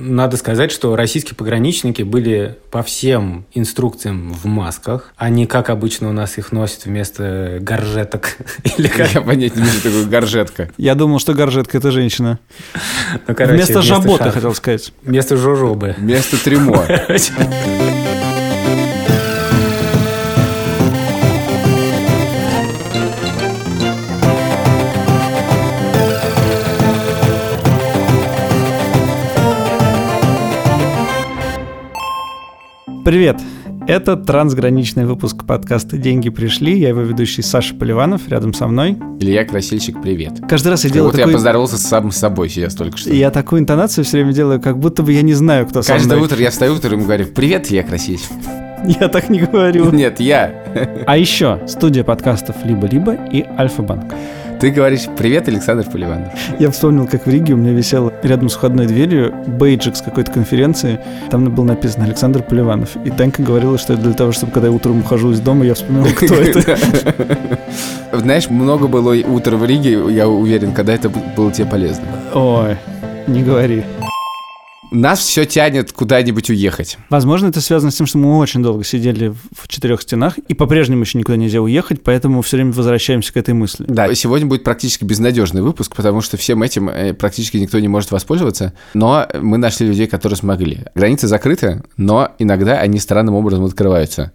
Надо сказать, что российские пограничники были по всем инструкциям в масках, а не как обычно у нас их носят вместо горжеток. Или как? Я понять не вижу такую горжетка. Я думал, что горжетка – это женщина. Ну, короче, вместо жабота, шар- хотел сказать. Вместо жожобы. Вместо трюмо. Привет! Это трансграничный выпуск подкаста «Деньги пришли». Я его ведущий Саша Поливанов, рядом со мной. Илья Красильщик, привет. Каждый раз я Как делаю будто я такой... поздоровался с сам собой сейчас только что. Я такую интонацию все время делаю, как будто бы я не знаю, кто со Каждое мной. утро я встаю утром и говорю, привет, Илья Красильщик. Я так не говорю. Нет, я. А еще студия подкастов «Либо-либо» и «Альфа-банк». Ты говоришь, привет, Александр Поливанов. Я вспомнил, как в Риге у меня висел рядом с входной дверью бейджик с какой-то конференции. Там было написано «Александр Поливанов». И Танька говорила, что это для того, чтобы, когда я утром ухожу из дома, я вспоминал, кто это. Знаешь, много было утр в Риге, я уверен, когда это было тебе полезно. Ой, не говори. Нас все тянет куда-нибудь уехать. Возможно, это связано с тем, что мы очень долго сидели в четырех стенах, и по-прежнему еще никуда нельзя уехать, поэтому все время возвращаемся к этой мысли. Да, сегодня будет практически безнадежный выпуск, потому что всем этим э, практически никто не может воспользоваться, но мы нашли людей, которые смогли. Границы закрыты, но иногда они странным образом открываются.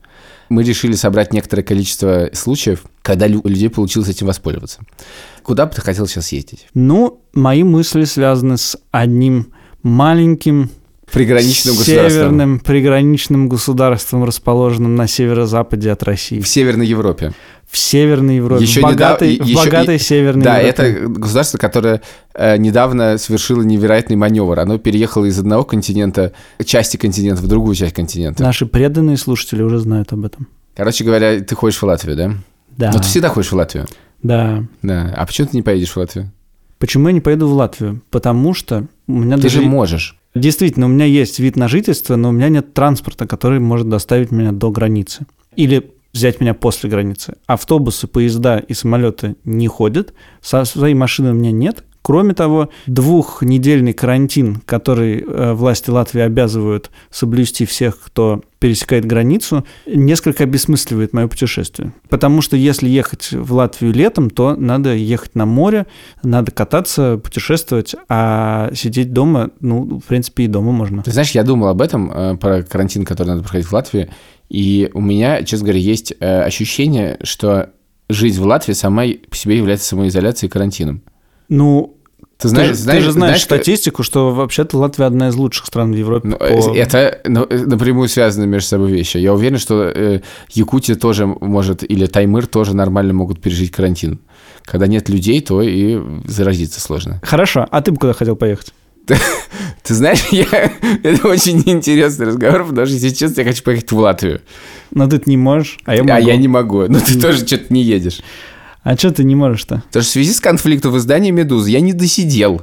Мы решили собрать некоторое количество случаев, когда у людей получилось этим воспользоваться. Куда бы ты хотел сейчас ездить? Ну, мои мысли связаны с одним маленьким Приграничным северным приграничным государством, расположенным на северо-западе от России. В Северной Европе. В Северной Европе. Еще в богатой, недав- в еще- богатой Северной Да, Европе. это государство, которое э, недавно совершило невероятный маневр. Оно переехало из одного континента, части континента, в другую часть континента. Наши преданные слушатели уже знают об этом. Короче говоря, ты хочешь в Латвию, да? Да. Но ты всегда хочешь в Латвию. Да. Да. А почему ты не поедешь в Латвию? Почему я не поеду в Латвию? Потому что у меня Ты даже... же можешь. Действительно, у меня есть вид на жительство, но у меня нет транспорта, который может доставить меня до границы. Или взять меня после границы. Автобусы, поезда и самолеты не ходят. Со своей машины у меня нет. Кроме того, двухнедельный карантин, который э, власти Латвии обязывают соблюсти всех, кто пересекает границу, несколько обесмысливает мое путешествие. Потому что если ехать в Латвию летом, то надо ехать на море, надо кататься, путешествовать, а сидеть дома, ну, в принципе, и дома можно. Ты знаешь, я думал об этом, э, про карантин, который надо проходить в Латвии, и у меня, честно говоря, есть э, ощущение, что жизнь в Латвии сама по себе является самоизоляцией и карантином. Ну, Ты ты, знаешь, же- знаешь, ты же знаешь знаешь, статистику, что вообще-то Латвия одна из лучших стран в Европе. Ну, по- э, Это ну, э, напрямую связаны между собой вещи. Я уверен, что э, Якутия тоже может, или Таймыр тоже нормально могут пережить карантин. Когда нет людей, то и заразиться сложно. Хорошо, а ты бы куда хотел поехать? Ты знаешь, я... это очень интересный разговор, потому что, если честно, я хочу поехать в Латвию. Но ты не можешь, а я могу. А я не могу. Но ты тоже что-то не едешь. А что ты не можешь-то? Потому что в связи с конфликтом в издании «Медузы» я не досидел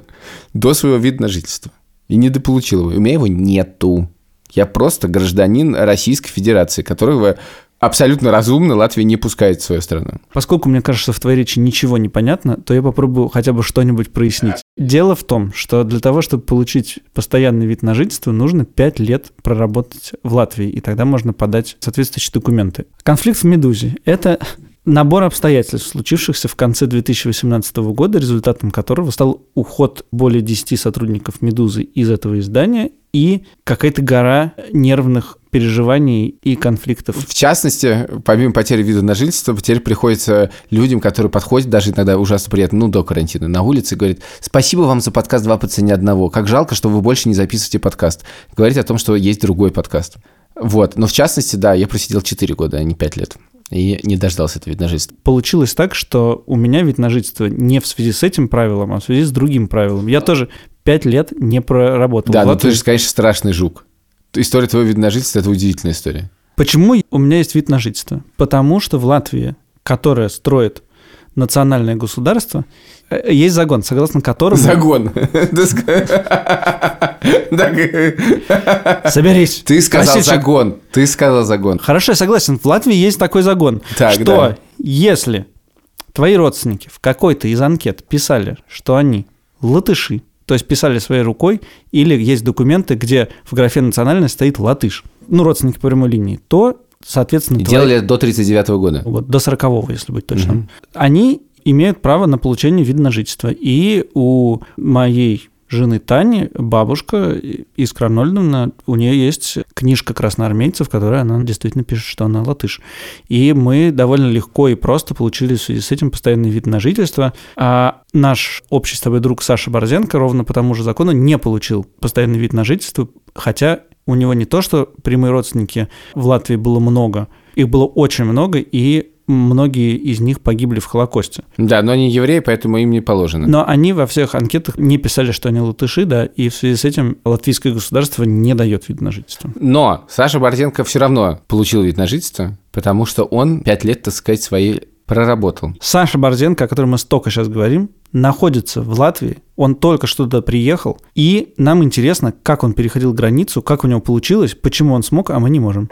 до своего вида на жительство. И не дополучил его. У меня его нету. Я просто гражданин Российской Федерации, которого абсолютно разумно Латвия не пускает в свою страну. Поскольку мне кажется, что в твоей речи ничего не понятно, то я попробую хотя бы что-нибудь прояснить. Дело в том, что для того, чтобы получить постоянный вид на жительство, нужно 5 лет проработать в Латвии, и тогда можно подать соответствующие документы. Конфликт в «Медузе» — это набор обстоятельств, случившихся в конце 2018 года, результатом которого стал уход более 10 сотрудников «Медузы» из этого издания и какая-то гора нервных переживаний и конфликтов. В частности, помимо потери вида на жительство, теперь приходится людям, которые подходят, даже иногда ужасно приятно, ну, до карантина, на улице, и говорят, спасибо вам за подкаст «Два по цене одного». Как жалко, что вы больше не записываете подкаст. Говорить о том, что есть другой подкаст. Вот. Но в частности, да, я просидел 4 года, а не 5 лет. И не дождался этого на жительство. получилось так, что у меня вид на жительство не в связи с этим правилом, а в связи с другим правилом. Я тоже пять лет не проработал. Да, но Латвии. ты же, конечно, страшный жук. История твоего вида на жительство – это удивительная история. Почему у меня есть вид на жительство? Потому что в Латвии, которая строит национальное государство, э, есть загон, согласно которому... Загон. Соберись. Ты сказал загон. Ты сказал загон. Хорошо, я согласен. В Латвии есть такой загон, что если твои родственники в какой-то из анкет писали, что они латыши, то есть писали своей рукой, или есть документы, где в графе национальность стоит латыш, ну, родственники по прямой линии, то, соответственно... И твои- делали это до 39 года. вот, до 40 если быть точным. Мгм. Они имеют право на получение вида на жительство. И у моей жены Тани, бабушка Искра Арнольдовна, у нее есть книжка красноармейцев, в которой она действительно пишет, что она латыш. И мы довольно легко и просто получили в связи с этим постоянный вид на жительство. А наш общий с тобой друг Саша Борзенко ровно по тому же закону не получил постоянный вид на жительство, хотя у него не то, что прямые родственники в Латвии было много, их было очень много, и многие из них погибли в Холокосте. Да, но они евреи, поэтому им не положено. Но они во всех анкетах не писали, что они латыши, да, и в связи с этим латвийское государство не дает вид на жительство. Но Саша Борзенко все равно получил вид на жительство, потому что он пять лет, так сказать, свои проработал. Саша Борзенко, о котором мы столько сейчас говорим, находится в Латвии, он только что туда приехал, и нам интересно, как он переходил границу, как у него получилось, почему он смог, а мы не можем.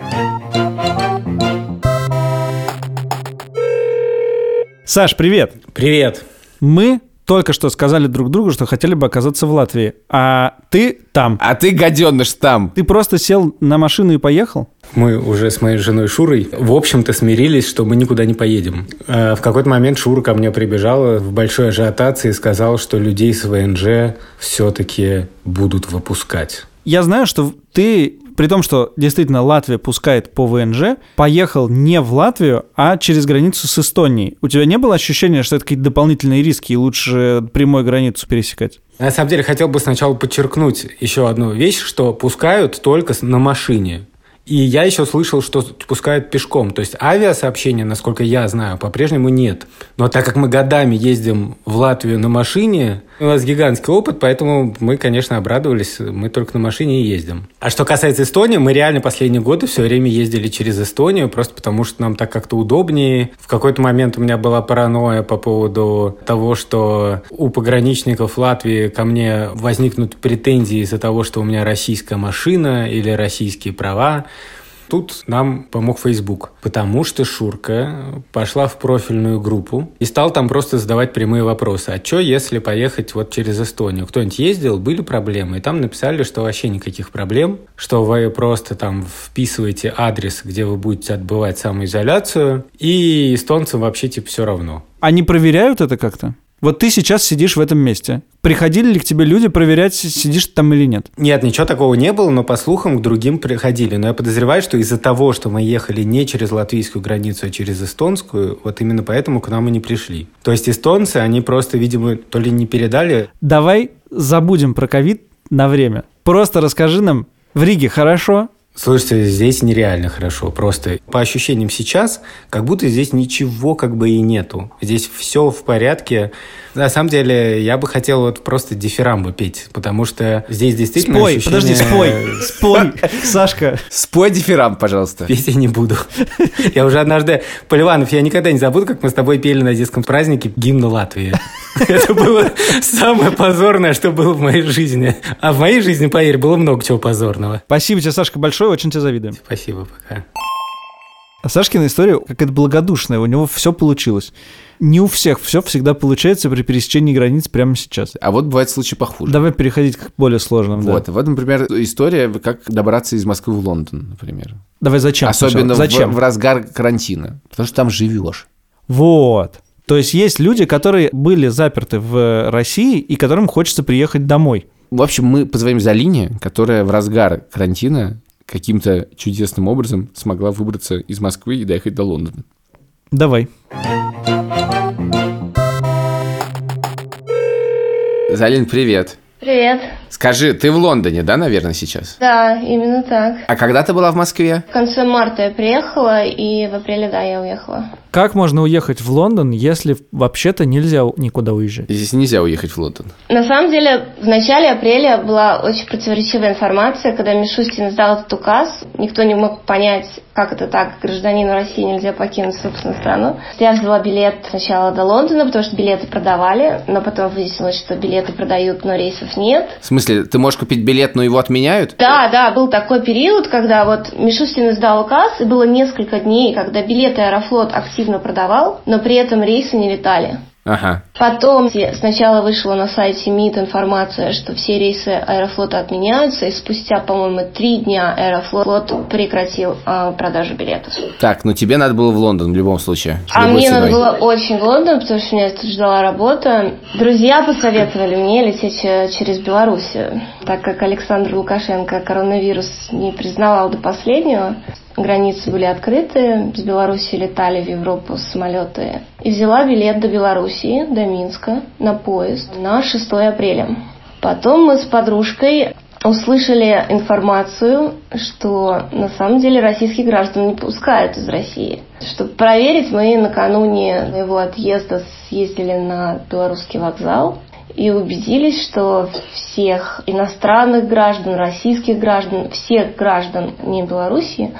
Саш, привет! Привет. Мы только что сказали друг другу, что хотели бы оказаться в Латвии, а ты там. А ты, гаденыш, там. Ты просто сел на машину и поехал? Мы уже с моей женой Шурой, в общем-то, смирились, что мы никуда не поедем. Э, В какой-то момент Шура ко мне прибежала в большой ажиотации и сказала, что людей с ВНЖ все-таки будут выпускать. Я знаю, что ты, при том, что действительно Латвия пускает по ВНЖ, поехал не в Латвию, а через границу с Эстонией. У тебя не было ощущения, что это какие-то дополнительные риски, и лучше прямой границу пересекать? На самом деле, хотел бы сначала подчеркнуть еще одну вещь, что пускают только на машине. И я еще слышал, что пускают пешком. То есть авиасообщения, насколько я знаю, по-прежнему нет. Но так как мы годами ездим в Латвию на машине, у нас гигантский опыт, поэтому мы, конечно, обрадовались. Мы только на машине и ездим. А что касается Эстонии, мы реально последние годы все время ездили через Эстонию, просто потому что нам так как-то удобнее. В какой-то момент у меня была паранойя по поводу того, что у пограничников Латвии ко мне возникнут претензии из-за того, что у меня российская машина или российские права. Тут нам помог Facebook, потому что Шурка пошла в профильную группу и стал там просто задавать прямые вопросы. А что, если поехать вот через Эстонию? Кто-нибудь ездил? Были проблемы? И там написали, что вообще никаких проблем, что вы просто там вписываете адрес, где вы будете отбывать самоизоляцию, и эстонцам вообще типа все равно. Они проверяют это как-то? Вот ты сейчас сидишь в этом месте. Приходили ли к тебе люди проверять, сидишь ты там или нет? Нет, ничего такого не было, но по слухам к другим приходили. Но я подозреваю, что из-за того, что мы ехали не через латвийскую границу, а через эстонскую, вот именно поэтому к нам и не пришли. То есть эстонцы, они просто, видимо, то ли не передали. Давай забудем про ковид на время. Просто расскажи нам, в Риге хорошо? Слушайте, здесь нереально хорошо. Просто по ощущениям сейчас, как будто здесь ничего как бы и нету. Здесь все в порядке. На самом деле, я бы хотел вот просто дифирамбы петь, потому что здесь действительно Спой, ощущение- подожди, спой, спой, Сашка. Спой дифирам, пожалуйста. Петь я не буду. Я уже однажды... Поливанов, я никогда не забуду, как мы с тобой пели на детском празднике гимн Латвии. Это было самое позорное, что было в моей жизни. А в моей жизни, поверь, было много чего позорного. Спасибо тебе, Сашка, большое, очень тебе завидуем. Спасибо, пока. А Сашкина история какая-то благодушная, у него все получилось. Не у всех все всегда получается при пересечении границ прямо сейчас. А вот бывает случай похуже. Давай переходить к более сложным. да. Вот, вот, например, история, как добраться из Москвы в Лондон, например. Давай зачем? Особенно сначала? в- Зачем? В, разгар карантина. Потому что там живешь. Вот. То есть есть люди, которые были заперты в России и которым хочется приехать домой. В общем, мы позвоним Залине, которая в разгар карантина каким-то чудесным образом смогла выбраться из Москвы и доехать до Лондона. Давай. Залин, привет. Привет. Скажи, ты в Лондоне, да, наверное, сейчас? Да, именно так. А когда ты была в Москве? В конце марта я приехала, и в апреле, да, я уехала. Как можно уехать в Лондон, если вообще-то нельзя никуда уезжать? Здесь нельзя уехать в Лондон. На самом деле, в начале апреля была очень противоречивая информация, когда Мишустин издал этот указ. Никто не мог понять, как это так, гражданину России нельзя покинуть собственную страну. Я взяла билет сначала до Лондона, потому что билеты продавали, но потом выяснилось, что билеты продают, но рейсов нет. В смысле, ты можешь купить билет, но его отменяют? Да, да, был такой период, когда вот Мишустин издал указ, и было несколько дней, когда билеты Аэрофлот активно продавал, но при этом рейсы не летали. Ага. Потом сначала вышла на сайте МИД информация, что все рейсы Аэрофлота отменяются, и спустя, по-моему, три дня Аэрофлот прекратил э, продажу билетов. Так, ну тебе надо было в Лондон в любом случае. А мне ценой. надо было очень в Лондон, потому что меня тут ждала работа. Друзья посоветовали мне лететь через Белоруссию, так как Александр Лукашенко коронавирус не признавал до последнего границы были открыты, с Беларуси летали в Европу самолеты. И взяла билет до Белоруссии, до Минска, на поезд на 6 апреля. Потом мы с подружкой услышали информацию, что на самом деле российских граждан не пускают из России. Чтобы проверить, мы накануне моего отъезда съездили на белорусский вокзал и убедились, что всех иностранных граждан, российских граждан, всех граждан не Белоруссии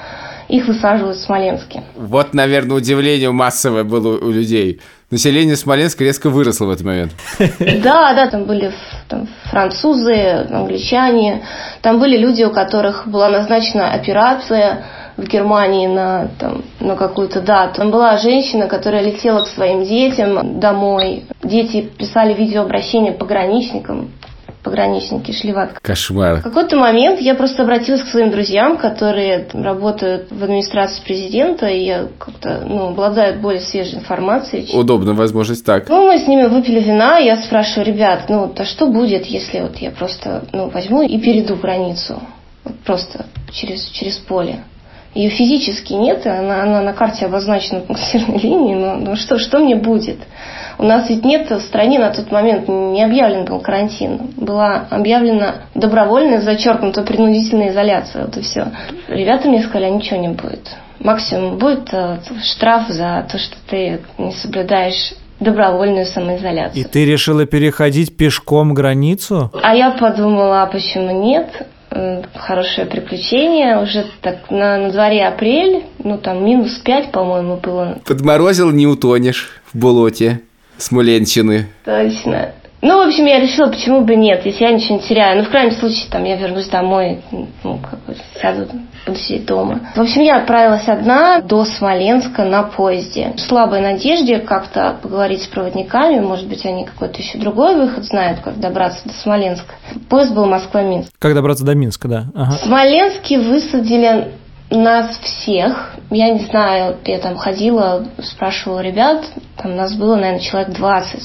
их высаживают в Смоленске. Вот, наверное, удивление массовое было у людей. Население Смоленска резко выросло в этот момент. Да, да, там были там, французы, англичане, там были люди, у которых была назначена операция в Германии на, там, на какую-то дату. Там была женщина, которая летела к своим детям домой. Дети писали видеообращение пограничникам пограничники шли в отказ. Кошмар. В какой-то момент я просто обратилась к своим друзьям, которые работают в администрации президента и как-то ну, обладают более свежей информацией. Удобно, возможность так. Ну, мы с ними выпили вина, я спрашиваю, ребят, ну, а что будет, если вот я просто ну, возьму и перейду границу? Вот просто через, через поле. Ее физически нет, она, она на карте обозначена пунктирной линией, но, но что, что мне будет? У нас ведь нет в стране на тот момент не объявлен был карантин. Была объявлена добровольная, зачеркнута принудительная изоляция. Вот и все. Ребята мне сказали, а ничего не будет. Максимум будет э, штраф за то, что ты не соблюдаешь добровольную самоизоляцию. И ты решила переходить пешком границу? А я подумала, а почему нет? Э, хорошее приключение. Уже так на, на дворе апрель, ну там минус пять, по-моему, было. Подморозил, не утонешь в болоте. Смоленщины. Точно. Ну, в общем, я решила, почему бы нет, если я ничего не теряю. Ну, в крайнем случае, там, я вернусь домой, ну, как бы сяду, буду сидеть дома. В общем, я отправилась одна до Смоленска на поезде. В слабой надежде как-то поговорить с проводниками, может быть, они какой-то еще другой выход знают, как добраться до Смоленска. Поезд был Москва-Минск. Как добраться до Минска, да. Ага. В Смоленске высадили нас всех, я не знаю, я там ходила, спрашивала ребят, там нас было, наверное, человек 20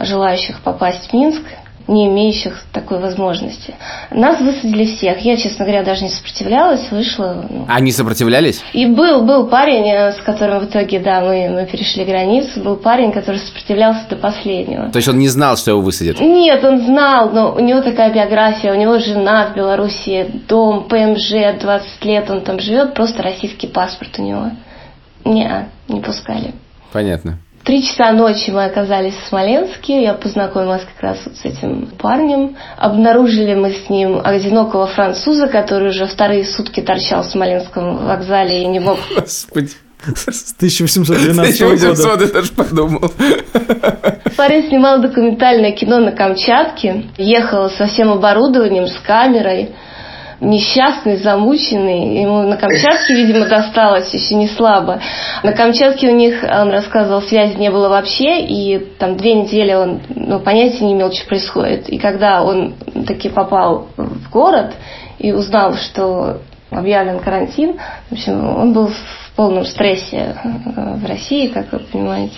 желающих попасть в Минск не имеющих такой возможности. Нас высадили всех. Я, честно говоря, даже не сопротивлялась, вышла. Ну. Они сопротивлялись? И был, был парень, э, с которым в итоге, да, мы, мы перешли границу, был парень, который сопротивлялся до последнего. То есть он не знал, что его высадят? Нет, он знал, но у него такая биография, у него жена в Беларуси, дом, ПМЖ, 20 лет он там живет, просто российский паспорт у него. Не, не пускали. Понятно три часа ночи мы оказались в Смоленске. Я познакомилась как раз вот с этим парнем. Обнаружили мы с ним одинокого француза, который уже вторые сутки торчал в Смоленском вокзале и не мог... Господи. С 1812 года. 1800 я даже подумал. Парень снимал документальное кино на Камчатке. Ехал со всем оборудованием, с камерой несчастный, замученный. Ему на Камчатке, видимо, досталось еще не слабо. На Камчатке у них, он рассказывал, связи не было вообще, и там две недели он ну, понятия не имел, что происходит. И когда он таки попал в город и узнал, что объявлен карантин, в общем, он был в полном стрессе э, в России, как вы понимаете.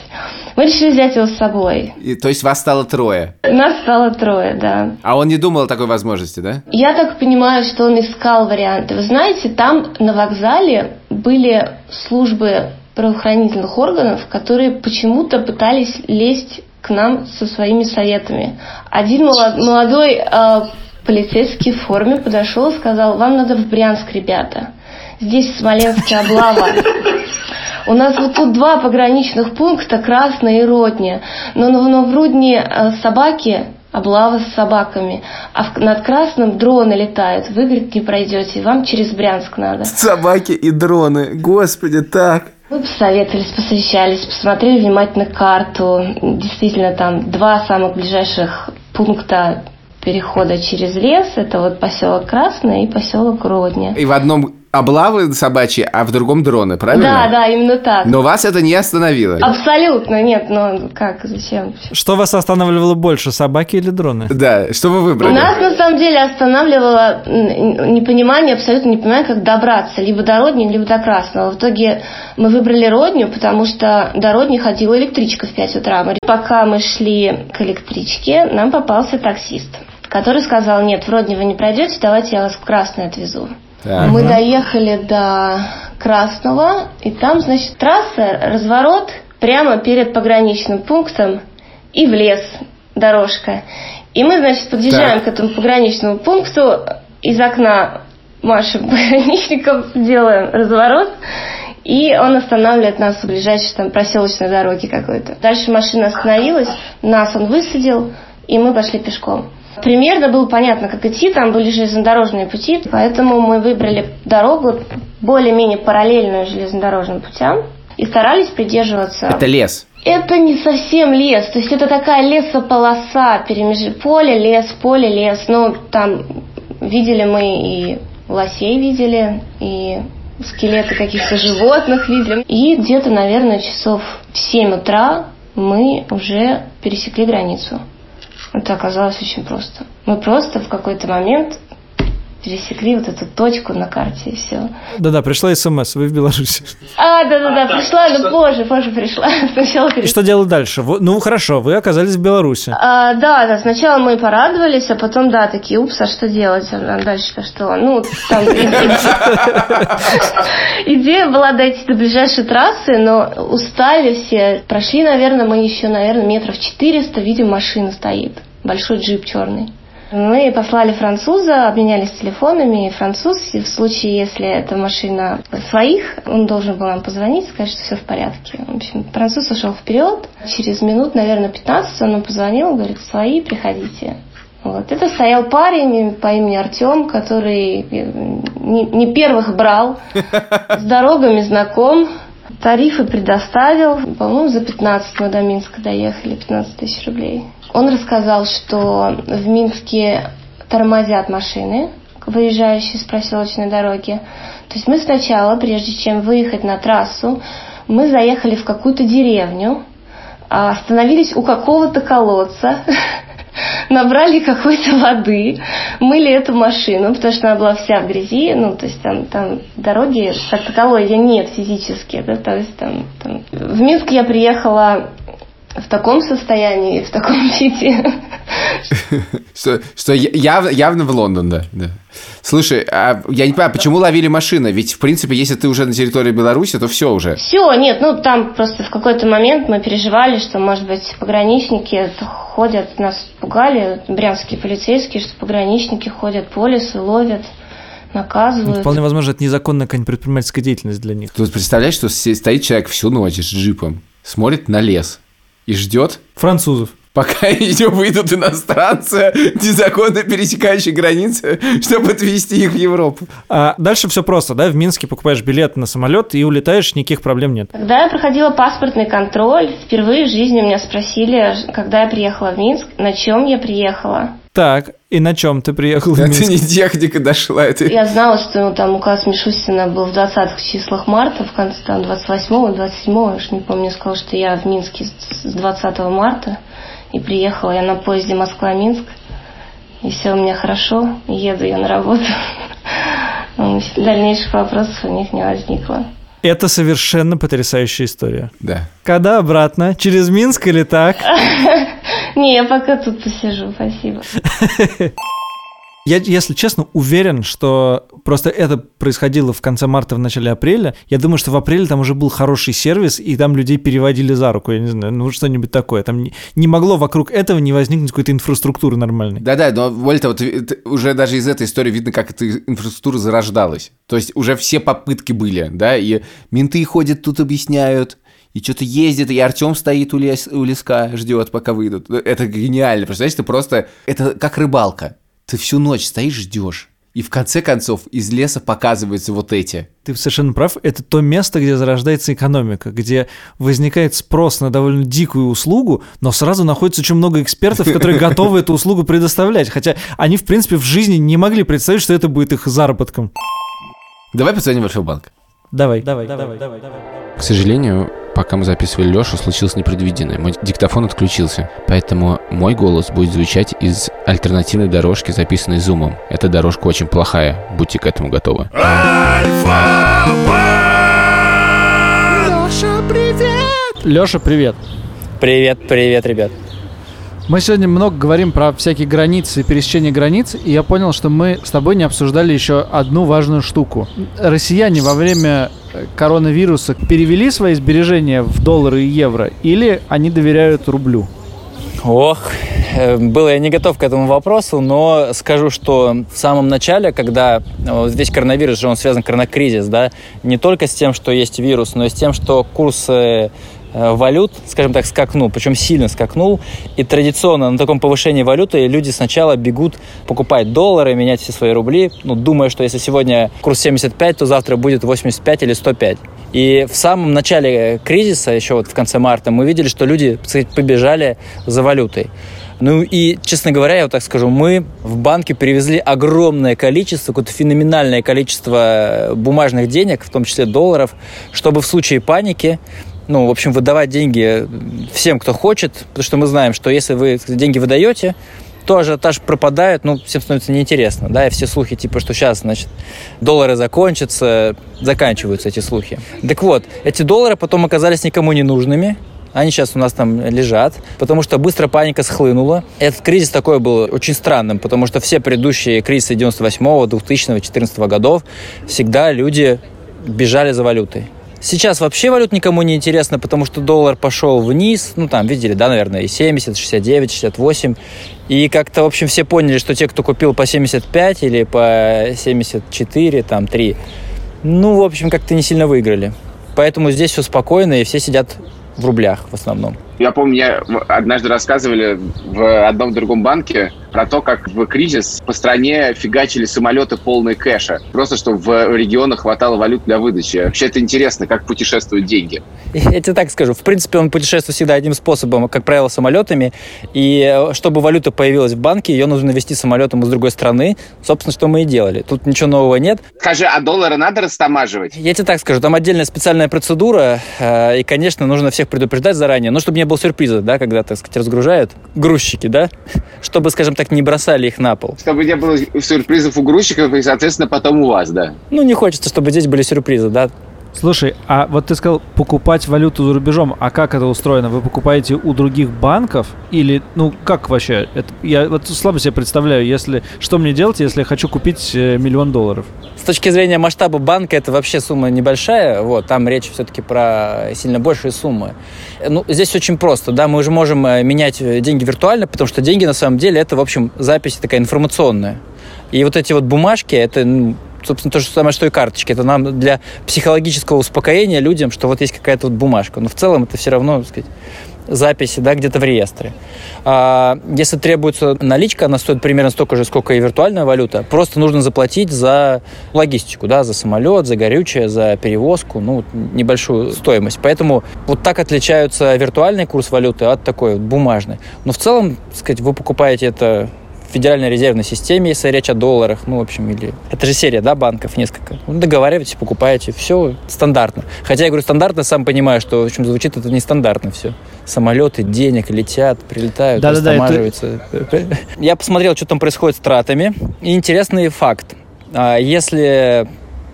Мы решили взять его с собой. И, то есть вас стало трое? Нас стало трое, да. А он не думал о такой возможности, да? Я так понимаю, что он искал варианты. Вы знаете, там на вокзале были службы правоохранительных органов, которые почему-то пытались лезть к нам со своими советами. Один молодой э, полицейский в форме подошел и сказал, вам надо в Брянск, ребята. Здесь в Смоленске облава. У нас вот тут два пограничных пункта, Красная и Рудня. Но, но, но в Рудне э, собаки, облава с собаками. А в, над Красным дроны летают. Вы, говорит, не пройдете. Вам через Брянск надо. Собаки и дроны. Господи, так. Мы посоветовались, посовещались, посмотрели внимательно карту. Действительно, там два самых ближайших пункта перехода через лес. Это вот поселок Красный и поселок Родня. И в одном облавы собачьи, а в другом дроны, правильно? Да, да, именно так. Но вас это не остановило. Абсолютно нет, ну как, зачем? Что вас останавливало больше, собаки или дроны? Да, что вы выбрали? Нас на самом деле останавливало непонимание, абсолютно непонимание, как добраться либо до Родни, либо до Красного. В итоге мы выбрали Родню, потому что до Родни ходила электричка в 5 утра. Пока мы шли к электричке, нам попался таксист, который сказал, нет, в Родни вы не пройдете, давайте я вас в Красное отвезу. Так. Мы доехали до Красного, и там, значит, трасса, разворот прямо перед пограничным пунктом и в лес дорожка. И мы, значит, подъезжаем Так. к этому пограничному пункту, из окна машем пограничником, делаем разворот, и он останавливает нас у ближайшей там проселочной дороги какой-то. Дальше машина остановилась, нас он высадил, и мы пошли пешком. Примерно было понятно, как идти, там были железнодорожные пути, поэтому мы выбрали дорогу более-менее параллельную железнодорожным путям и старались придерживаться. Это лес. Это не совсем лес, то есть это такая лесополоса, перемеж... поле, лес, поле, лес. Ну, там видели мы и лосей видели, и скелеты каких-то животных видели. И где-то, наверное, часов в 7 утра мы уже пересекли границу. Это оказалось очень просто. Мы просто в какой-то момент пересекли вот эту точку на карте и все. Да-да, пришла смс, вы в Беларуси. А, да-да-да, пришла, ну позже, позже пришла. Сначала И перешла. что делать дальше? Ну, хорошо, вы оказались в Беларуси. А, да, да, сначала мы порадовались, а потом, да, такие, упс, а что делать? А дальше-то что? Ну, там идея была дойти до ближайшей трассы, но устали все. Прошли, наверное, мы еще, наверное, метров 400, видим, машина стоит. Большой джип черный. Мы послали француза, обменялись телефонами, и француз, в случае, если эта машина своих, он должен был нам позвонить, сказать, что все в порядке. В общем, француз ушел вперед. Через минут, наверное, 15 он нам позвонил, говорит, свои, приходите. Вот. Это стоял парень по имени Артем, который э, не, не первых брал, с дорогами знаком, тарифы предоставил. По-моему, за 15 мы до Минска доехали, 15 тысяч рублей. Он рассказал, что в Минске тормозят машины, выезжающие с проселочной дороги. То есть мы сначала, прежде чем выехать на трассу, мы заехали в какую-то деревню, а, остановились у какого-то колодца, набрали какой-то воды, мыли эту машину, потому что она была вся в грязи, ну, то есть там, там дороги как таковой ее нет физически, да, то есть там, там... В Минск я приехала в таком состоянии, в таком виде. Что, что я- явно, в Лондон, да, да. Слушай, а я не понимаю, почему ловили машины? Ведь, в принципе, если ты уже на территории Беларуси, то все уже. Все, нет, ну там просто в какой-то момент мы переживали, что, может быть, пограничники ходят, нас пугали, брянские полицейские, что пограничники ходят по лесу, ловят, наказывают. Вполне возможно, это незаконная какая-нибудь предпринимательская деятельность для них. Тут представляешь, что стоит человек всю ночь с джипом, смотрит на лес и ждет, Французов. пока не выйдут иностранцы, незаконно пересекающие границы, чтобы отвезти их в Европу. А дальше все просто, да? В Минске покупаешь билет на самолет и улетаешь, никаких проблем нет. Когда я проходила паспортный контроль, впервые в жизни меня спросили, когда я приехала в Минск, на чем я приехала. Так, и на чем ты приехал в Это не техника дошла, это... Я знала, что ну, там указ Мишустина был в 20-х числах марта, в конце там 28-го, 27-го, я уж не помню, сказал, что я в Минске с с 20 марта, и приехала я на поезде Москва-Минск, и все у меня хорошо, и еду я на работу. Ну, Дальнейших вопросов у них не возникло. Это совершенно потрясающая история. Да. Когда обратно? Через Минск или так? Не, я пока тут посижу, спасибо. Я, если честно, уверен, что просто это происходило в конце марта, в начале апреля. Я думаю, что в апреле там уже был хороший сервис, и там людей переводили за руку, я не знаю, ну что-нибудь такое. Там не, не могло вокруг этого не возникнуть какой-то инфраструктуры нормальной. Да-да, но более того, ты- ты- уже даже из этой истории видно, как эта инфраструктура зарождалась. То есть уже все попытки были, да, и менты ходят тут объясняют, и что-то ездит, и Артем стоит у, лес, у леска, ждет, пока выйдут. Это гениально. Представляешь, ты просто... Это как рыбалка. Ты всю ночь стоишь, ждешь. И в конце концов из леса показываются вот эти. Ты совершенно прав. Это то место, где зарождается экономика, где возникает спрос на довольно дикую услугу, но сразу находится очень много экспертов, которые готовы эту услугу предоставлять. Хотя они, в принципе, в жизни не могли представить, что это будет их заработком. Давай позвоним в Альфа-банк. Давай, давай, давай, давай, давай. К сожалению, пока мы записывали Лешу, случилось непредвиденное. Мой диктофон отключился, поэтому мой голос будет звучать из альтернативной дорожки, записанной зумом. Эта дорожка очень плохая, будьте к этому готовы. Леша, привет. Привет, привет, ребят. Мы сегодня много говорим про всякие границы и пересечение границ, и я понял, что мы с тобой не обсуждали еще одну важную штуку. Россияне во время э, коронавируса перевели свои сбережения в доллары и евро, или они доверяют рублю? Ох, э, был я не готов к этому вопросу, но скажу, что в самом начале, когда вот весь коронавирус же он связан коронакризис, да, не только с тем, что есть вирус, но и с тем, что курсы Э, валют, скажем так, скакнул, причем сильно скакнул. И традиционно на таком повышении валюты люди сначала бегут покупать доллары, менять все свои рубли, ну, думая, что если сегодня курс 75, то завтра будет 85 или 105. И в самом начале кризиса, еще вот в конце марта, мы видели, что люди сказать, побежали за валютой. Ну и, честно говоря, я вот так скажу, мы в банке перевезли огромное количество, какое-то феноменальное количество бумажных денег, в том числе долларов, чтобы в случае паники ну, в общем, выдавать деньги всем, кто хочет, потому что мы знаем, что если вы деньги выдаете, то ажиотаж пропадает, ну, всем становится неинтересно, да, и все слухи, типа, что сейчас, значит, доллары закончатся, заканчиваются эти слухи. Так вот, эти доллары потом оказались никому не нужными, они сейчас у нас там лежат, потому что быстро паника схлынула. Этот кризис такой был очень странным, потому что все предыдущие кризисы 98-го, 2000-го, 2014 годов всегда люди бежали за валютой. Сейчас вообще валют никому не интересно, потому что доллар пошел вниз. Ну, там, видели, да, наверное, и 70, 69, 68. И как-то, в общем, все поняли, что те, кто купил по 75 или по 74, там, 3, ну, в общем, как-то не сильно выиграли. Поэтому здесь все спокойно, и все сидят в рублях в основном. Я помню, мне однажды рассказывали в одном другом банке про то, как в кризис по стране фигачили самолеты полные кэша. Просто, чтобы в регионах хватало валют для выдачи. Вообще это интересно, как путешествуют деньги. Я тебе так скажу. В принципе, он путешествует всегда одним способом, как правило, самолетами. И э, чтобы валюта появилась в банке, ее нужно вести самолетом из другой страны. Собственно, что мы и делали. Тут ничего нового нет. Скажи, а доллары надо растамаживать? Я тебе так скажу. Там отдельная специальная процедура. Э, и, конечно, нужно всех предупреждать заранее. Ну, чтобы не было сюрприза, да, когда, так сказать, разгружают грузчики, да, чтобы, скажем так, не бросали их на пол. Чтобы не было сюрпризов у грузчиков и, соответственно, потом у вас, да. Ну, не хочется, чтобы здесь были сюрпризы, да. Слушай, а вот ты сказал покупать валюту за рубежом, а как это устроено? Вы покупаете у других банков или, ну, как вообще? Это, я вот слабо себе представляю, если, что мне делать, если я хочу купить э, миллион долларов? С точки зрения масштаба банка это вообще сумма небольшая, вот, там речь все-таки про сильно большие суммы. Ну, здесь очень просто, да, мы уже можем э, менять деньги виртуально, потому что деньги на самом деле это, в общем, запись такая информационная. И вот эти вот бумажки, это ну, собственно, то же самое, что и карточки. Это нам для психологического успокоения людям, что вот есть какая-то вот бумажка. Но в целом это все равно, так сказать, записи, да, где-то в реестре. А, если требуется наличка, она стоит примерно столько же, сколько и виртуальная валюта. Просто нужно заплатить за логистику, да, за самолет, за горючее, за перевозку, ну, небольшую стоимость. Поэтому вот так отличаются виртуальный курс валюты от такой вот бумажной. Но в целом, так сказать, вы покупаете это Федеральной резервной системе, если речь о долларах, ну, в общем, или... Это же серия, да, банков несколько. Ну, договариваетесь, покупаете, все стандартно. Хотя я говорю стандартно, сам понимаю, что, в общем, звучит это нестандартно все. Самолеты, денег летят, прилетают, да, растамаживаются. Да, да, это... Я посмотрел, что там происходит с тратами. И интересный факт. А, если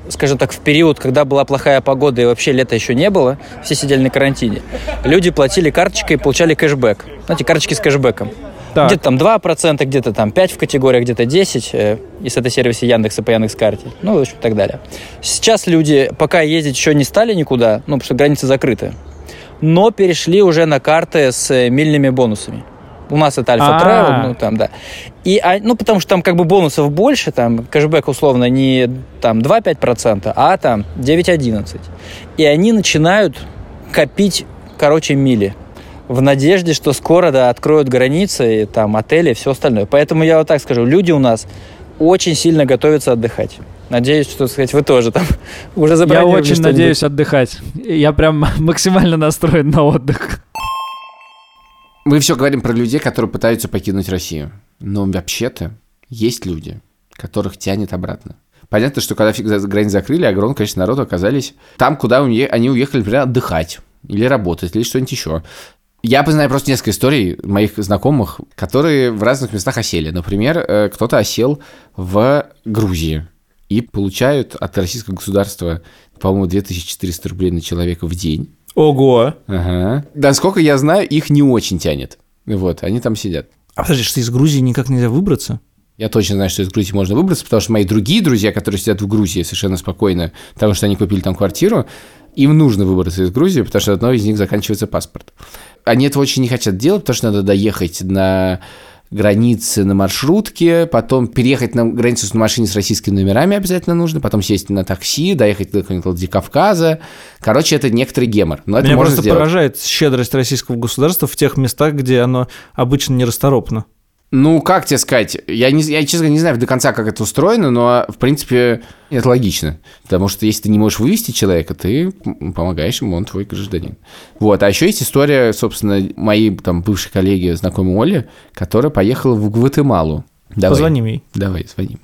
скажем так, в период, когда была плохая погода и вообще лета еще не было, все сидели на карантине, люди платили карточкой и получали кэшбэк. Знаете, карточки с кэшбэком. Так. Где-то там 2%, где-то там 5% в категориях, где-то 10%, э, если это сервисы Яндекса по Яндекс.Карте. Ну, в общем, так далее. Сейчас люди пока ездить еще не стали никуда, ну, потому что границы закрыты, но перешли уже на карты с э, мильными бонусами. У нас это Альфа Travel, ну там, да. И, а, ну, потому что там как бы бонусов больше, там кэшбэк условно не там 2-5%, а там 9-11. И они начинают копить, короче, мили в надежде, что скоро да, откроют границы, и, там отели и все остальное. Поэтому я вот так скажу, люди у нас очень сильно готовятся отдыхать. Надеюсь, что сказать, вы тоже там уже забронировали Я очень надеюсь отдыхать. Я прям максимально настроен на отдых. Мы все говорим про людей, которые пытаются покинуть Россию. Но вообще-то есть люди, которых тянет обратно. Понятно, что когда границы закрыли, огромное количество народу оказались там, куда они уехали, например, отдыхать или работать, или что-нибудь еще. Я знаю просто несколько историй моих знакомых, которые в разных местах осели. Например, э, кто-то осел в Грузии и получают от российского государства, по-моему, 2400 рублей на человека в день. Ого. Ага. Насколько я знаю, их не очень тянет. Вот, они там сидят. А подожди, что из Грузии никак нельзя выбраться? Я точно знаю, что из Грузии можно выбраться, потому что мои другие друзья, которые сидят в Грузии совершенно спокойно, потому что они купили там квартиру, им нужно выбраться из Грузии, потому что одного из них заканчивается паспорт. Они этого очень не хотят делать, потому что надо доехать на границы на маршрутке, потом переехать на границу на машине с российскими номерами обязательно нужно, потом сесть на такси, доехать до какого-нибудь Владикавказа. Короче, это некоторый гемор. Но это Меня можно просто сделать. поражает щедрость российского государства в тех местах, где оно обычно нерасторопно. Ну, как тебе сказать? Я, не, я, честно говоря, не знаю до конца, как это устроено, но, в принципе, это логично. Потому что если ты не можешь вывести человека, ты помогаешь ему, он твой гражданин. Вот. А еще есть история, собственно, моей там бывшей коллеги, знакомой Оли, которая поехала в Гватемалу. Давай. Позвоним ей. Давай, звоним.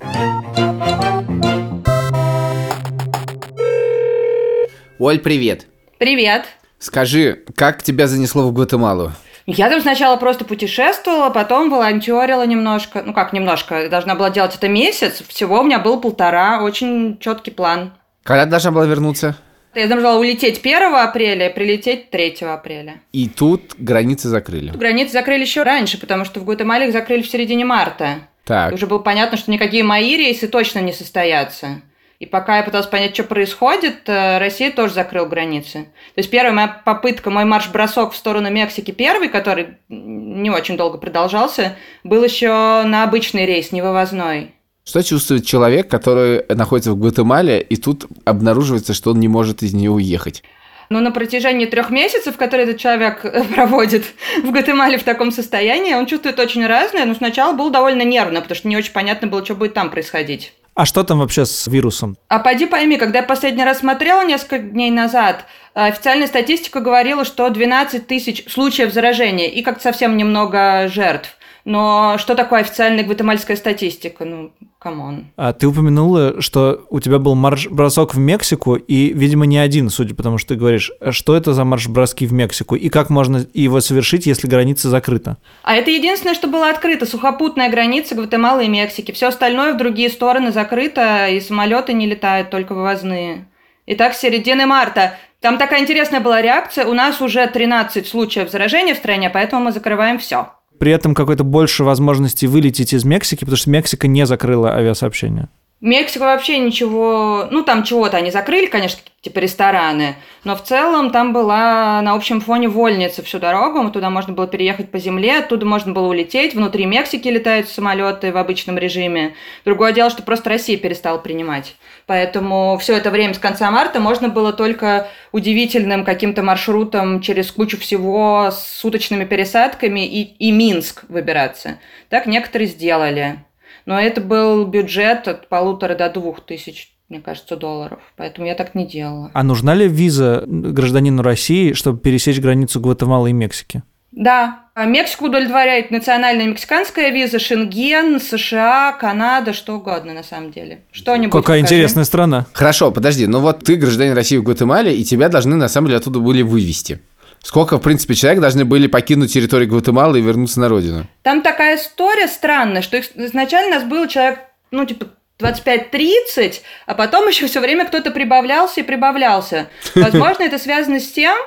Оль, привет. Привет. Скажи, как тебя занесло в Гватемалу? Я там сначала просто путешествовала, потом волонтерила немножко. Ну как немножко, должна была делать это месяц. Всего у меня было полтора, очень четкий план. Когда ты должна была вернуться? Я должна была улететь 1 апреля прилететь 3 апреля. И тут границы закрыли. Границы закрыли еще раньше, потому что в Гватемале их закрыли в середине марта. Так. И уже было понятно, что никакие мои рейсы точно не состоятся. И пока я пыталась понять, что происходит, э, Россия тоже закрыл границы. То есть первая моя попытка, мой марш-бросок в сторону Мексики, первый, который не очень долго продолжался, был еще на обычный рейс, не вывозной. Что чувствует человек, который находится в Гватемале, и тут обнаруживается, что он не может из нее уехать? Но на протяжении трех месяцев, которые этот человек э, проводит в Гватемале в таком состоянии, он чувствует очень разное. Но сначала было довольно нервно, потому что не очень понятно было, что будет там происходить. А что там вообще с вирусом? А поди пойми, когда я последний раз смотрела несколько дней назад, официальная статистика говорила, что 12 тысяч случаев заражения и как-то совсем немного жертв. Но что такое официальная гватемальская статистика? Ну, come on. А ты упомянула, что у тебя был марш-бросок в Мексику, и, видимо, не один, судя по тому, что ты говоришь. Что это за марш-броски в Мексику, и как можно его совершить, если граница закрыта? А это единственное, что было открыто. Сухопутная граница Гватемалы и Мексики. Все остальное в другие стороны закрыто, и самолеты не летают, только вывозные. Итак, середины марта. Там такая интересная была реакция. У нас уже 13 случаев заражения в стране, поэтому мы закрываем все. При этом какой-то больше возможности вылететь из Мексики, потому что Мексика не закрыла авиасообщение. Мексика вообще ничего... Ну, там чего-то они закрыли, конечно, типа рестораны, но в целом там была на общем фоне вольница всю дорогу, туда можно было переехать по земле, оттуда можно было улететь, внутри Мексики летают самолеты в обычном режиме. Другое дело, что просто Россия перестала принимать. Поэтому все это время с конца марта можно было только удивительным каким-то маршрутом через кучу всего с суточными пересадками и, и Минск выбираться. Так некоторые сделали. Но это был бюджет от полутора до двух тысяч, мне кажется, долларов. Поэтому я так не делала. А нужна ли виза гражданину России, чтобы пересечь границу Гватемалы и Мексики? Да. А Мексику удовлетворяет национальная мексиканская виза, Шенген, США, Канада, что угодно на самом деле. Что-нибудь Какая покажи. интересная страна. Хорошо, подожди, ну вот ты гражданин России в Гватемале, и тебя должны на самом деле оттуда были вывести. Сколько, в принципе, человек должны были покинуть территорию Гватемалы и вернуться на родину? Там такая история странная, что их изначально нас было человек, ну, типа, 25-30, а потом еще все время кто-то прибавлялся и прибавлялся. Возможно, это связано с тем,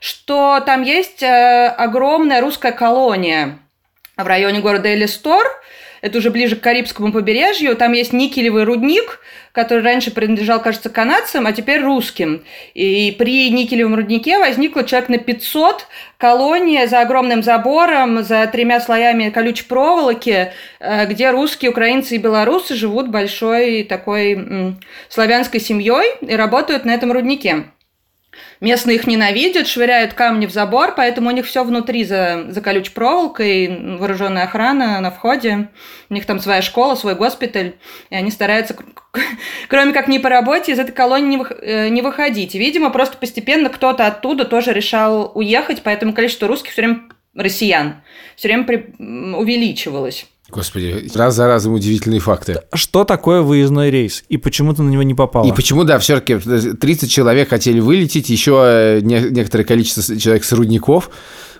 что там есть э, огромная русская колония в районе города Элистор. Это уже ближе к Карибскому побережью. Там есть никелевый рудник, который раньше принадлежал, кажется, канадцам, а теперь русским. И при никелевом руднике возникло человек на 500, колония за огромным забором, за тремя слоями колючей проволоки, э, где русские, украинцы и белорусы живут большой такой славянской семьей и работают на этом руднике. Местные их ненавидят, швыряют камни в забор, поэтому у них все внутри за, за колючей проволокой, вооруженная охрана на входе. У них там своя школа, свой госпиталь, и они стараются, кроме как не по работе, из этой колонии не, вых- э, не выходить. И, видимо, просто постепенно кто-то оттуда тоже решал уехать, поэтому количество русских все время россиян все время при- увеличивалось. Господи, раз за разом удивительные факты. Что такое выездной рейс? И почему ты на него не попала? И почему, да, все-таки 30 человек хотели вылететь, еще э, не- некоторое количество человек с рудников.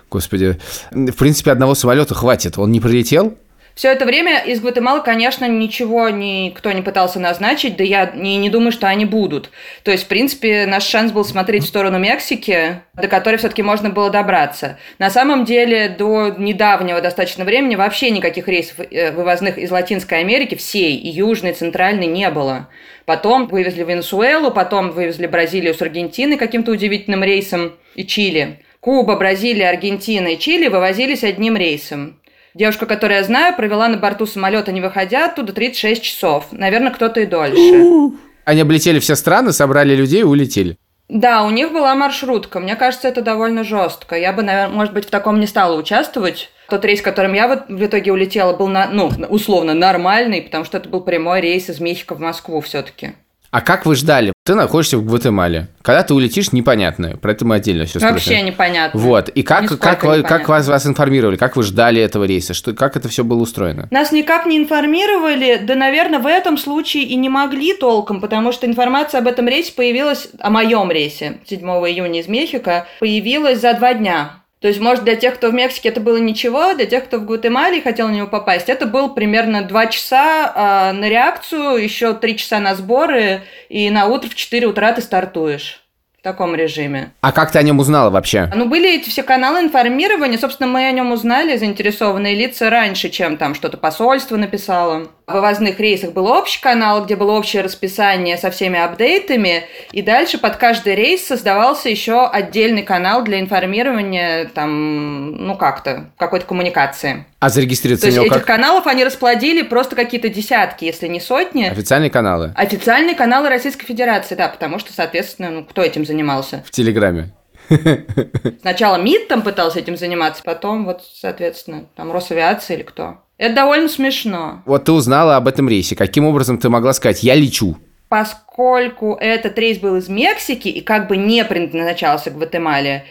Господи, в принципе, одного самолета хватит. Он не прилетел? Все это время из Гватемалы, конечно, ничего никто не пытался назначить, да я не, не думаю, что они будут. То есть, в принципе, наш шанс был смотреть в сторону Мексики, до которой все-таки можно было добраться. На самом деле, до недавнего достаточно времени вообще никаких рейсов э, вывозных из Латинской Америки, всей, и Южной, и Центральной, не было. Потом вывезли Венесуэлу, потом вывезли Бразилию с Аргентиной каким-то удивительным рейсом и Чили. Куба, Бразилия, Аргентина и Чили вывозились одним рейсом. Девушка, которую я знаю, провела на борту самолета, не выходя оттуда, 36 часов. Наверное, кто-то и дольше. Они облетели все страны, собрали людей и улетели. Да, у них была маршрутка. Мне кажется, это довольно жестко. Я бы, наверное, может быть, в таком не стала участвовать. Тот рейс, которым я вот в итоге улетела, был, на, ну, условно, нормальный, потому что это был прямой рейс из Мехико в Москву все-таки. А как вы ждали? Ты находишься в Гватемале. Когда ты улетишь, непонятно. Про это мы отдельно все спросим. Вообще непонятно. Вот. И как, Нисколько как, вы- как вас, вас информировали? Как вы ждали этого рейса? Что, как это все было устроено? Нас никак не информировали, да, наверное, в этом случае и не могли толком, потому что информация об этом рейсе появилась, о моем рейсе 7 июня из Мехико, появилась за два дня. То есть, может, для тех, кто в Мексике, это было ничего, для тех, кто в Гватемале хотел на него попасть, это был примерно два часа а, на реакцию, еще три часа на сборы, и на утро в 4 утра ты стартуешь таком режиме. А как ты о нем узнала вообще? Ну, были эти все каналы информирования. Собственно, мы о нем узнали, заинтересованные лица, раньше, чем там что-то посольство написало. В вывозных рейсах был общий канал, где было общее расписание со всеми апдейтами, и дальше под каждый рейс создавался еще отдельный канал для информирования, там, ну как-то, какой-то коммуникации. А То зарегистрироваться в есть него этих как? каналов они расплодили просто какие-то десятки, если не сотни. Официальные каналы Официальные каналы Российской Федерации, да, потому что, соответственно, ну, кто этим занимался? в Телеграме. Сначала МИД там пытался этим заниматься, потом вот, соответственно, там Росавиация или кто. Это довольно смешно. Вот ты узнала об этом рейсе. Каким образом ты могла сказать «я лечу»? Поскольку этот рейс был из Мексики и как бы не предназначался Гватемале,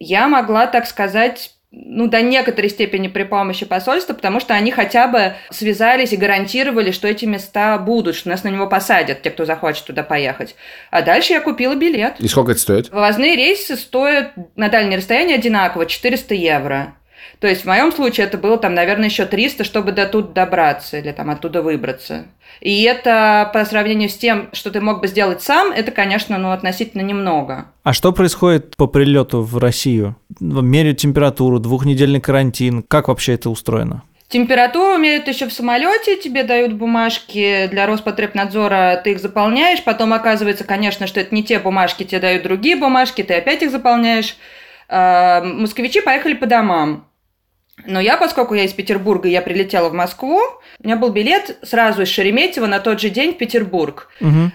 я могла, так сказать, ну, до некоторой степени при помощи посольства, потому что они хотя бы связались и гарантировали, что эти места будут, что нас на него посадят, те, кто захочет туда поехать. А дальше я купила билет. И сколько это стоит? Вывозные рейсы стоят на дальнее расстояние одинаково, 400 евро. То есть в моем случае это было там, наверное, еще 300, чтобы до тут добраться или там оттуда выбраться. И это по сравнению с тем, что ты мог бы сделать сам, это, конечно, ну, относительно немного. А что происходит по прилету в Россию? Меряют температуру, двухнедельный карантин. Как вообще это устроено? Температуру меряют еще в самолете, тебе дают бумажки для Роспотребнадзора, ты их заполняешь, потом оказывается, конечно, что это не те бумажки, тебе дают другие бумажки, ты опять их заполняешь. А, Москвичи поехали по домам. Но я, поскольку я из Петербурга, я прилетела в Москву, у меня был билет сразу из Шереметьево на тот же день в Петербург.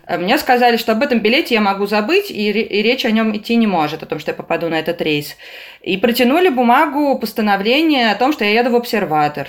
А Мне сказали, что об этом билете я могу забыть, и, и речь о нем идти не может, о том, что я попаду на этот рейс. И протянули бумагу постановление о том, что я еду в обсерватор.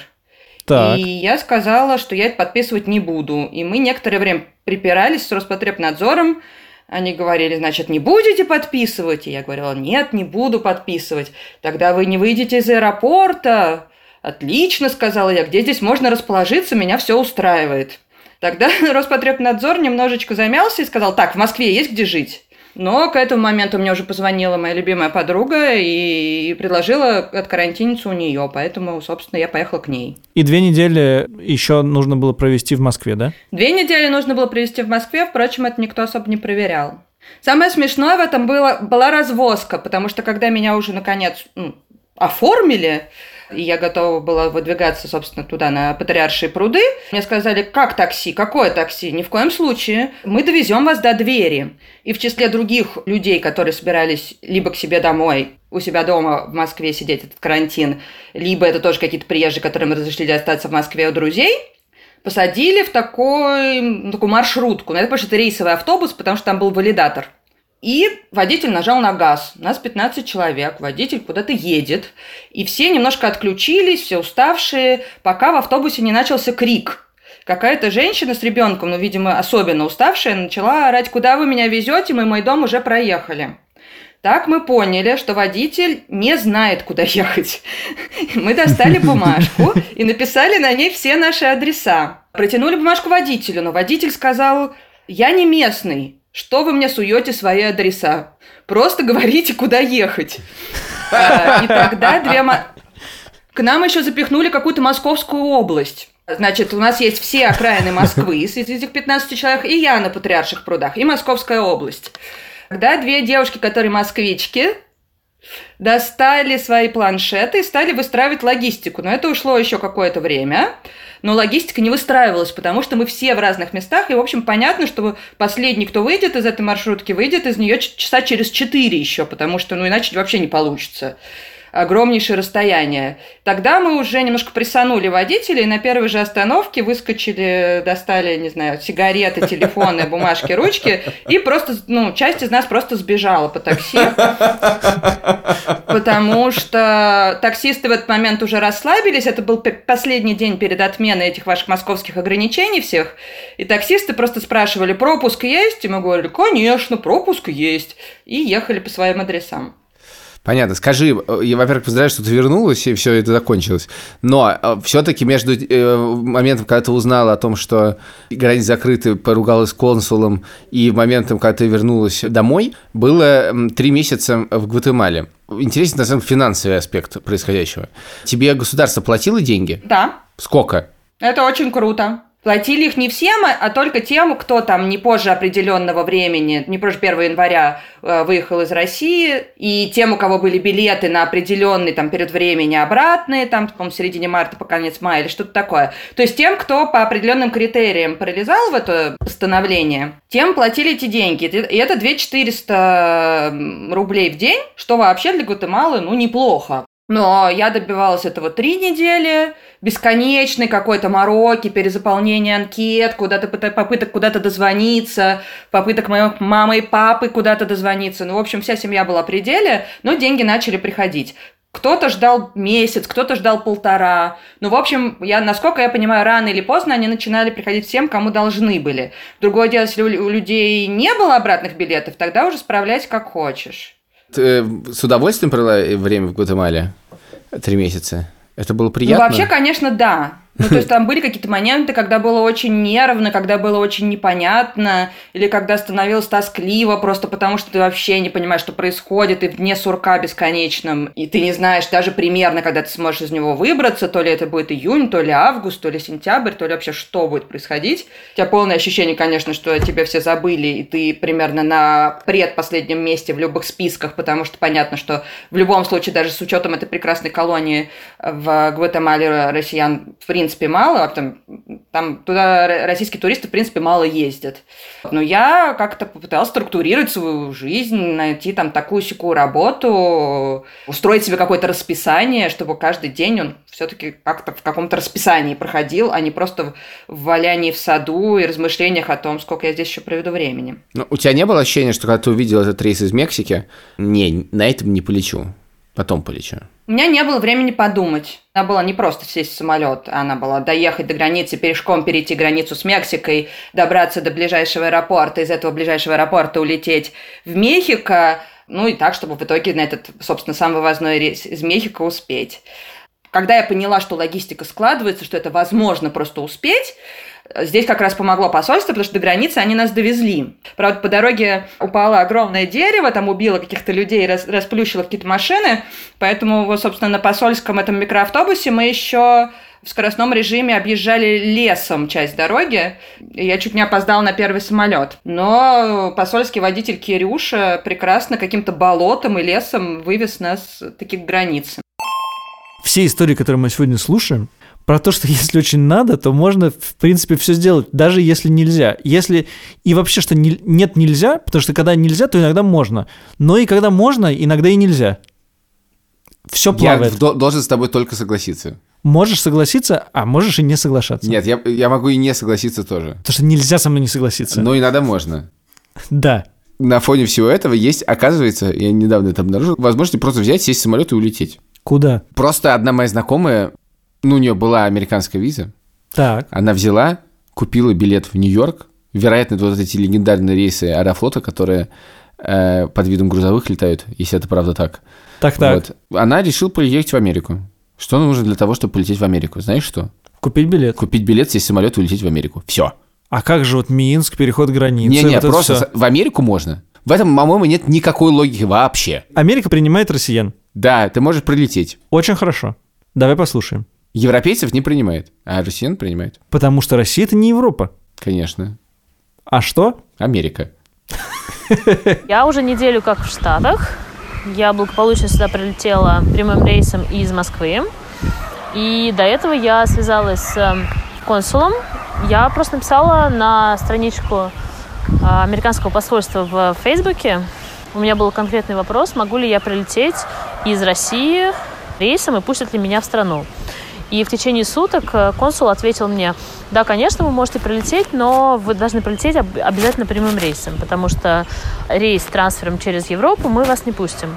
Так. И я сказала, что я это подписывать не буду. И мы некоторое время припирались с Роспотребнадзором. Они говорили, значит, не будете подписывать? И я говорила, нет, не буду подписывать. Тогда вы не выйдете из аэропорта. Отлично, сказала я, где здесь можно расположиться, меня все устраивает. Тогда Роспотребнадзор немножечко замялся и сказал, так, в Москве есть где жить? Но к этому моменту мне уже позвонила моя любимая подруга и предложила откарантиниться у нее, поэтому, собственно, я поехала к ней. И две недели еще нужно было провести в Москве, да? Две недели нужно было провести в Москве, впрочем, это никто особо не проверял. Самое смешное в этом было, была развозка, потому что когда меня уже наконец ну, оформили, и я готова была выдвигаться, собственно, туда, на Патриаршие пруды, мне сказали, как такси, какое такси? Ни в коем случае. Мы довезем вас до двери. И в числе других людей, которые собирались либо к себе домой, у себя дома в Москве сидеть этот карантин, либо это тоже какие-то приезжие, которым разрешили остаться в Москве у друзей, посадили в такой, ну, такую маршрутку. Ну, это потому что это рейсовый автобус, потому что там был валидатор. И водитель нажал на газ. Нас 15 человек, водитель куда-то едет. И все немножко отключились, все уставшие, пока в автобусе не начался крик. Какая-то женщина с ребенком, ну, видимо, особенно уставшая, начала орать, куда вы меня везете, мы мой дом уже проехали. Так мы поняли, что водитель не знает, куда ехать. Мы достали бумажку и написали на ней все наши адреса. Протянули бумажку водителю, но водитель сказал, я не местный, что вы мне суете свои адреса? Просто говорите, куда ехать. А, и тогда две... К нам еще запихнули какую-то московскую область. Значит, у нас есть все окраины Москвы из этих 15 человек, и я на Патриарших прудах, и Московская область. Когда две девушки, которые москвички, достали свои планшеты и стали выстраивать логистику. Но это ушло еще какое-то время. Но логистика не выстраивалась, потому что мы все в разных местах, и, в общем, понятно, что последний, кто выйдет из этой маршрутки, выйдет из нее часа через четыре еще, потому что, ну, иначе вообще не получится огромнейшее расстояние. Тогда мы уже немножко прессанули водителей, на первой же остановке выскочили, достали, не знаю, сигареты, телефоны, бумажки, ручки, и просто, ну, часть из нас просто сбежала по такси, потому что таксисты в этот момент уже расслабились, это был последний день перед отменой этих ваших московских ограничений всех, и таксисты просто спрашивали, пропуск есть? И мы говорили, конечно, пропуск есть, и ехали по своим адресам. Понятно. Скажи, э, я, во-первых, поздравляю, что ты вернулась, и все это закончилось. Но э, все-таки между э, моментом, когда ты узнала о том, что границы закрыты, поругалась с консулом, и моментом, когда ты вернулась домой, было три месяца в Гватемале. Интересен, на самом деле, финансовый аспект происходящего. Тебе государство платило деньги? Да. Сколько? Это очень круто. Платили их не всем, а только тем, кто там не позже определенного времени, не позже 1 января э, выехал из России, и тем, у кого были билеты на определенный там период времени обратные, там, по-моему, в середине марта по конец мая или что-то такое. То есть тем, кто по определенным критериям пролезал в это постановление, тем платили эти деньги. И это 2400 рублей в день, что вообще для Гватемалы, ну, неплохо. Но я добивалась этого три недели, бесконечной какой-то мороки, перезаполнение анкет, куда-то попыток куда-то дозвониться, попыток моих мамы и папы куда-то дозвониться. Ну, в общем, вся семья была при деле, но деньги начали приходить. Кто-то ждал месяц, кто-то ждал полтора. Ну, в общем, я, насколько я понимаю, рано или поздно они начинали приходить всем, кому должны были. Другое дело, если у людей не было обратных билетов, тогда уже справляйся как хочешь. Ты с удовольствием провела время в Гватемале? Три месяца. Это было приятно? Ну, вообще, конечно, да. Ну, то есть там были какие-то моменты, когда было очень нервно, когда было очень непонятно, или когда становилось тоскливо, просто потому что ты вообще не понимаешь, что происходит, и вне сурка бесконечном, и ты не знаешь даже примерно, когда ты сможешь из него выбраться, то ли это будет июнь, то ли август, то ли сентябрь, то ли вообще что будет происходить. У тебя полное ощущение, конечно, что тебя все забыли, и ты примерно на предпоследнем месте в любых списках, потому что понятно, что в любом случае, даже с учетом этой прекрасной колонии в Гватемале россиян, в принципе, принципе, мало, а там, там туда российские туристы, в принципе, мало ездят. Но я как-то попыталась структурировать свою жизнь, найти там такую-сякую работу, устроить себе какое-то расписание, чтобы каждый день он все-таки как-то в каком-то расписании проходил, а не просто в валянии в саду и размышлениях о том, сколько я здесь еще проведу времени. Но у тебя не было ощущения, что когда ты увидел этот рейс из Мексики, не, на этом не полечу, потом полечу? У меня не было времени подумать. Она была не просто сесть в самолет, она была доехать до границы, пешком перейти границу с Мексикой, добраться до ближайшего аэропорта, из этого ближайшего аэропорта улететь в Мехико, ну и так, чтобы в итоге на этот, собственно, самый вывозной рейс из Мехико успеть. Когда я поняла, что логистика складывается, что это возможно просто успеть, Здесь как раз помогло посольство, потому что до границы они нас довезли. Правда, по дороге упало огромное дерево, там убило каких-то людей, рас, расплющило какие-то машины. Поэтому, вот, собственно, на посольском этом микроавтобусе мы еще в скоростном режиме объезжали лесом часть дороги. И я чуть не опоздал на первый самолет. Но посольский водитель Кирюша прекрасно каким-то болотом и лесом вывез нас таки к границе. Все истории, которые мы сегодня слушаем, про то, что если очень надо, то можно, в принципе, все сделать, даже если нельзя. Если и вообще, что не, нет нельзя, потому что когда нельзя, то иногда можно. Но и когда можно, иногда и нельзя. Все плавает. Я должен с тобой только согласиться. Можешь согласиться, а можешь и не соглашаться. Нет, я, я могу и не согласиться тоже. Потому что нельзя со мной не согласиться. Но иногда можно. Да. На фоне всего этого есть, оказывается, я недавно это обнаружил, возможность просто взять, сесть в самолет и улететь. Куда? Просто одна моя знакомая ну, у нее была американская виза. Так. Она взяла, купила билет в Нью-Йорк. Вероятно, это вот эти легендарные рейсы Аэрофлота, которые э, под видом грузовых летают, если это правда так. Так-так, Вот. Она решила полететь в Америку. Что нужно для того, чтобы полететь в Америку? Знаешь что? купить билет. Купить билет, сесть в самолет и улететь в Америку. Все. А как же вот Минск, переход границы? Не-не, вот просто всё? с- в Америку можно. В этом, по-моему, нет никакой логики вообще. Америка принимает россиян. Да, ты можешь прилететь. Очень хорошо. Давай послушаем. Европейцев не принимает, а россиян принимает. Потому что Россия это не Европа. Конечно. А что? Америка. Я уже неделю как в Штатах. Я благополучно сюда прилетела прямым рейсом из Москвы. И до этого я связалась с э, консулом. Я просто написала на страничку э, американского посольства в Фейсбуке. У меня был конкретный вопрос, могу ли я прилететь из России рейсом и пустят ли меня в страну. И в течение суток э, консул ответил мне, да, конечно, вы можете прилететь, но вы должны прилететь об- обязательно прямым рейсом, потому что рейс с трансфером через Европу мы вас не пустим.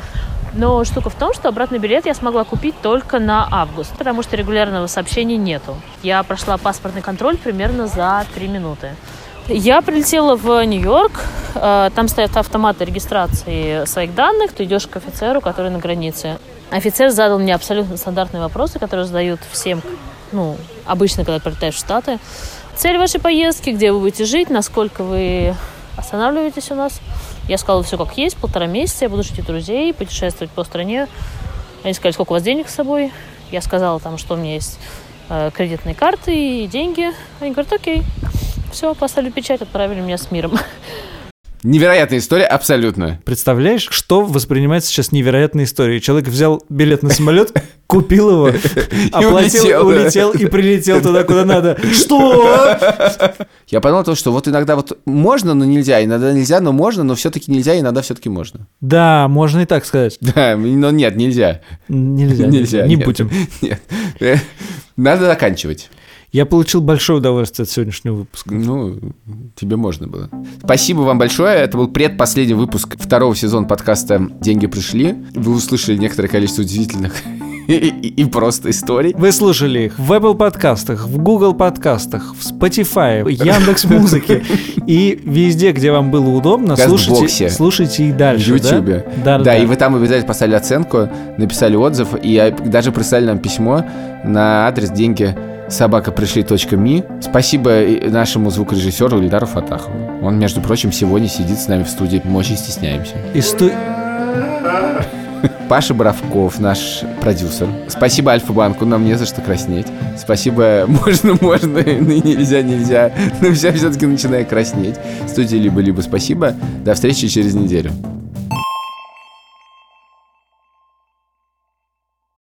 Но штука в том, что обратный билет я смогла купить только на август, потому что регулярного сообщения нету. Я прошла паспортный контроль примерно за три минуты. Я прилетела в Нью-Йорк, э, там стоят автоматы регистрации своих данных, ты идешь к офицеру, который на границе. Офицер задал мне абсолютно стандартные вопросы, которые задают всем, ну, обычно, когда прилетаешь в Штаты. Цель вашей поездки, где вы будете жить, насколько вы останавливаетесь у нас. Я сказала все как есть, полтора месяца, я буду жить у друзей, путешествовать по стране. Они сказали, сколько у вас денег с собой. Я сказала там, что у меня есть э, кредитные карты и деньги. Они говорят, окей. Все, поставили печать, отправили меня с миром. Невероятная история, абсолютно. Представляешь, что воспринимается сейчас невероятной историей? Человек взял билет на самолет, купил его, оплатил, улетел, и прилетел туда, куда надо. Что? Я подумал, то, что вот иногда вот можно, но нельзя, иногда нельзя, но можно, но все-таки нельзя, иногда все-таки можно. Да, можно и так сказать. Да, но нет, нельзя. Нельзя. Нельзя. Не будем. Нет. Надо заканчивать. Я получил большое удовольствие от сегодняшнего выпуска. Ну, тебе можно было. Спасибо вам большое. Это был предпоследний выпуск второго сезона подкаста «Деньги пришли». Вы услышали некоторое количество удивительных и, просто историй. Вы слушали их в Apple подкастах, в Google подкастах, в Spotify, в Яндекс Музыке и везде, где вам было удобно, слушайте, слушайте и В дальше. да? Ютубе. Да, Да, и вы там обязательно поставили оценку, написали отзыв, и а, даже прислали нам письмо на адрес деньги собакапришли.ми. Спасибо и нашему звукорежиссеру Ильдару Фатахову. Он, между прочим, сегодня сидит с нами в студии. Мы очень стесняемся. И сто- Паша Боровков, наш продюсер. Спасибо Альфа-банку, нам не за что краснеть. Спасибо, можно, можно, нельзя, нельзя. Но все все-таки начинаю краснеть. Студия либо-либо спасибо. До встречи через неделю.